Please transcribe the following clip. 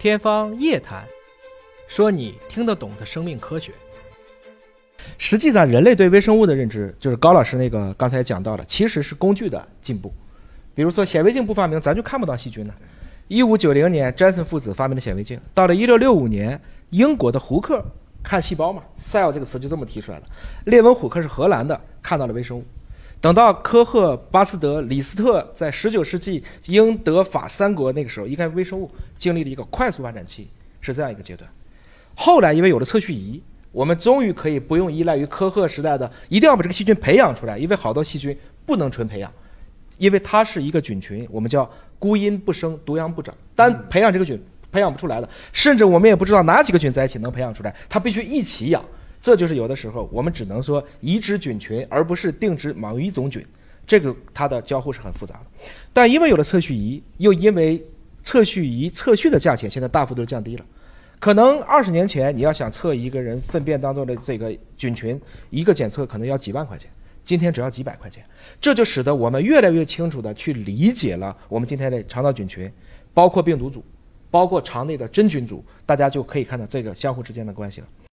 天方夜谭，说你听得懂的生命科学。实际上，人类对微生物的认知，就是高老师那个刚才讲到的，其实是工具的进步。比如说，显微镜不发明，咱就看不到细菌呢。一五九零年，詹森父子发明了显微镜。到了一六六五年，英国的胡克看细胞嘛，cell 这个词就这么提出来的。列文虎克是荷兰的，看到了微生物。等到科赫、巴斯德、李斯特在十九世纪英德法三国那个时候，应该微生物经历了一个快速发展期，是这样一个阶段。后来因为有了测序仪，我们终于可以不用依赖于科赫时代的一定要把这个细菌培养出来，因为好多细菌不能纯培养，因为它是一个菌群，我们叫孤阴不生，独阳不长，单培养这个菌培养不出来的，甚至我们也不知道哪几个菌在一起能培养出来，它必须一起养。这就是有的时候我们只能说移植菌群，而不是定植某一种菌，这个它的交互是很复杂的。但因为有了测序仪，又因为测序仪测序的价钱现在大幅度降低了，可能二十年前你要想测一个人粪便当中的这个菌群，一个检测可能要几万块钱，今天只要几百块钱，这就使得我们越来越清楚的去理解了我们今天的肠道菌群，包括病毒组，包括肠内的真菌组，大家就可以看到这个相互之间的关系了。